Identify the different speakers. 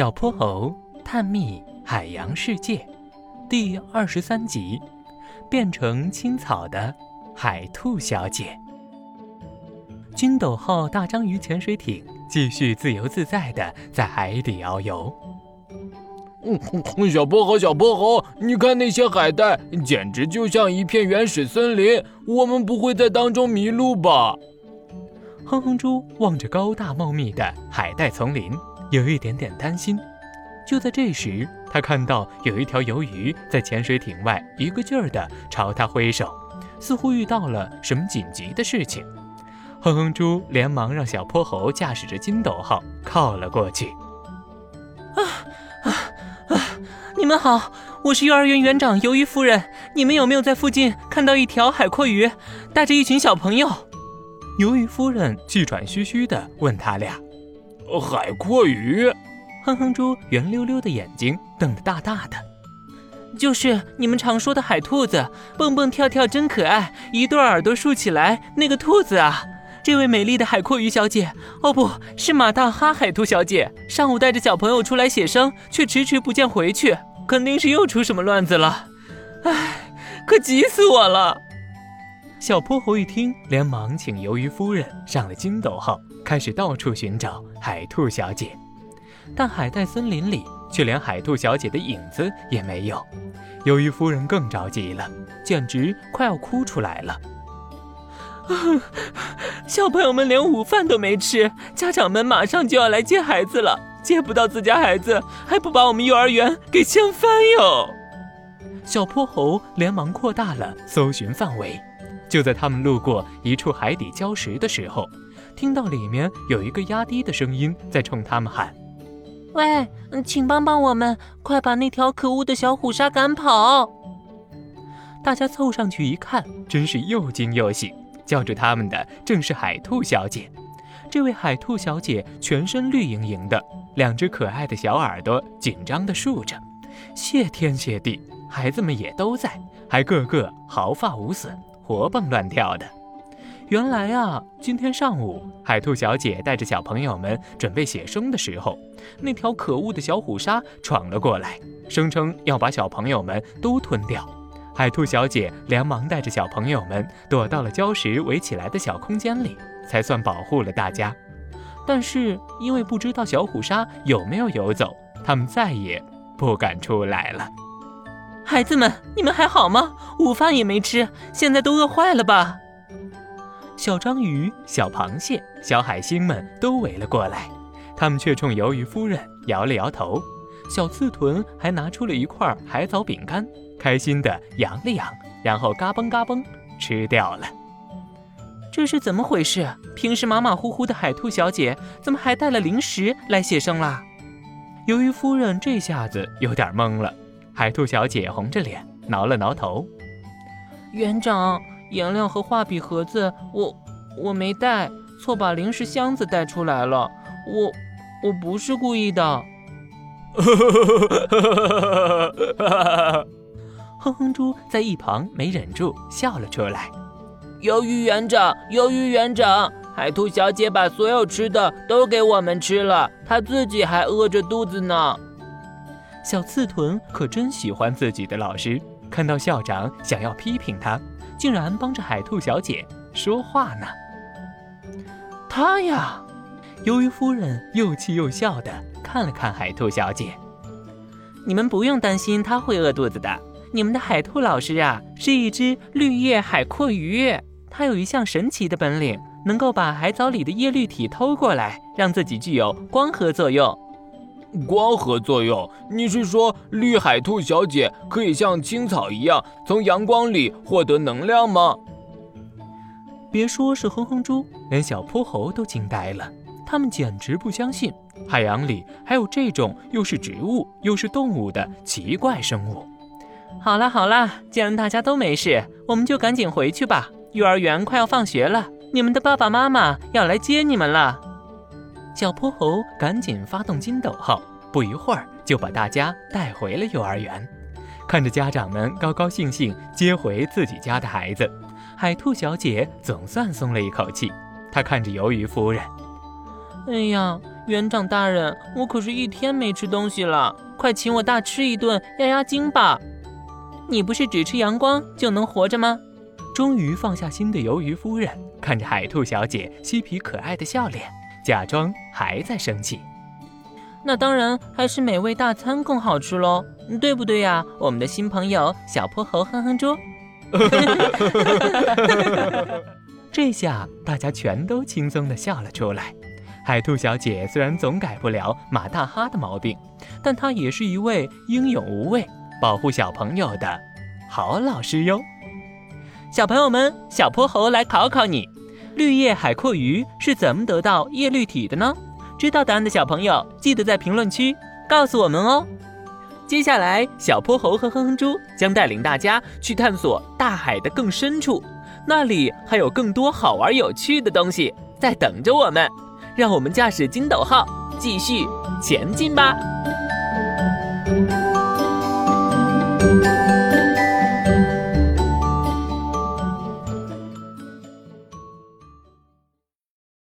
Speaker 1: 小泼猴探秘海洋世界第二十三集：变成青草的海兔小姐。金斗号大章鱼潜水艇继续自由自在的在海底遨游。
Speaker 2: 嗯，小泼猴，小泼猴，你看那些海带，简直就像一片原始森林。我们不会在当中迷路吧？
Speaker 1: 哼哼猪望着高大茂密的海带丛林。有一点点担心。就在这时，他看到有一条鱿鱼在潜水艇外一个劲儿地朝他挥手，似乎遇到了什么紧急的事情。哼哼猪连忙让小泼猴驾驶着金斗号靠了过去。
Speaker 3: 啊啊啊！你们好，我是幼儿园园长鱿鱼夫人。你们有没有在附近看到一条海阔鱼，带着一群小朋友？
Speaker 1: 鱿鱼夫人气喘吁吁地问他俩。
Speaker 2: 海阔鱼，
Speaker 1: 哼哼猪圆溜溜的眼睛瞪得大大的，
Speaker 3: 就是你们常说的海兔子，蹦蹦跳跳真可爱，一对耳朵竖起来那个兔子啊！这位美丽的海阔鱼小姐，哦不是马大哈海兔小姐，上午带着小朋友出来写生，却迟迟不见回去，肯定是又出什么乱子了。唉，可急死我了！
Speaker 1: 小泼猴一听，连忙请鱿鱼夫人上了筋斗号。开始到处寻找海兔小姐，但海带森林里却连海兔小姐的影子也没有。鱿鱼夫人更着急了，简直快要哭出来了。
Speaker 3: 小朋友们连午饭都没吃，家长们马上就要来接孩子了，接不到自家孩子，还不把我们幼儿园给掀翻哟！
Speaker 1: 小泼猴连忙扩大了搜寻范围。就在他们路过一处海底礁石的时候。听到里面有一个压低的声音在冲他们喊：“
Speaker 4: 喂，请帮帮我们，快把那条可恶的小虎鲨赶跑！”
Speaker 1: 大家凑上去一看，真是又惊又喜。叫住他们的正是海兔小姐。这位海兔小姐全身绿莹莹的，两只可爱的小耳朵紧张地竖着。谢天谢地，孩子们也都在，还个个毫发无损，活蹦乱跳的。原来啊，今天上午海兔小姐带着小朋友们准备写生的时候，那条可恶的小虎鲨闯了过来，声称要把小朋友们都吞掉。海兔小姐连忙带着小朋友们躲到了礁石围起来的小空间里，才算保护了大家。但是因为不知道小虎鲨有没有游走，他们再也不敢出来了。
Speaker 3: 孩子们，你们还好吗？午饭也没吃，现在都饿坏了吧？
Speaker 1: 小章鱼、小螃蟹、小海星们都围了过来，他们却冲鱿鱼夫人摇了摇头。小刺豚还拿出了一块海藻饼干，开心地扬了扬，然后嘎嘣嘎嘣吃掉了。
Speaker 3: 这是怎么回事？平时马马虎虎的海兔小姐，怎么还带了零食来写生啦？
Speaker 1: 鱿鱼夫人这下子有点懵了。海兔小姐红着脸挠了挠头，
Speaker 4: 园长。颜料和画笔盒子，我我没带，错把零食箱子带出来了。我我不是故意的。
Speaker 1: 哼哼猪在一旁没忍住笑了出来。
Speaker 3: 鱿鱼园长，鱿鱼园长，海兔小姐把所有吃的都给我们吃了，她自己还饿着肚子呢。
Speaker 1: 小刺豚可真喜欢自己的老师，看到校长想要批评他。竟然帮着海兔小姐说话呢！
Speaker 3: 他呀，
Speaker 1: 鱿鱼夫人又气又笑的看了看海兔小姐。
Speaker 3: 你们不用担心他会饿肚子的。你们的海兔老师啊，是一只绿叶海阔鱼，它有一项神奇的本领，能够把海藻里的叶绿体偷过来，让自己具有光合作用。
Speaker 2: 光合作用？你是说绿海兔小姐可以像青草一样从阳光里获得能量吗？
Speaker 1: 别说是哼哼猪，连小泼猴都惊呆了。他们简直不相信海洋里还有这种又是植物又是动物的奇怪生物。
Speaker 3: 好啦好啦，既然大家都没事，我们就赶紧回去吧。幼儿园快要放学了，你们的爸爸妈妈要来接你们了。
Speaker 1: 小泼猴赶紧发动金斗号，不一会儿就把大家带回了幼儿园。看着家长们高高兴兴接回自己家的孩子，海兔小姐总算松了一口气。她看着鱿鱼夫人：“
Speaker 4: 哎呀，
Speaker 5: 园长大人，我可是一天没吃东西了，快请我大吃一顿压压惊吧！你不是只吃阳光就能活着吗？
Speaker 6: 终于放下心的鱿鱼夫人看着海兔小姐嬉皮可爱的笑脸，假装还在生气。
Speaker 5: 那当然还是美味大餐更好吃喽，对不对呀？我们的新朋友小泼猴哼哼猪。
Speaker 6: 这下大家全都轻松地笑了出来。海兔小姐虽然总改不了马大哈的毛病，但她也是一位英勇无畏、保护小朋友的好老师哟。
Speaker 1: 小朋友们，小泼猴来考考你：绿叶海阔鱼是怎么得到叶绿体的呢？知道答案的小朋友，记得在评论区告诉我们哦。接下来，小泼猴和哼哼猪将带领大家去探索大海的更深处，那里还有更多好玩有趣的东西在等着我们。让我们驾驶筋斗号继续前进吧。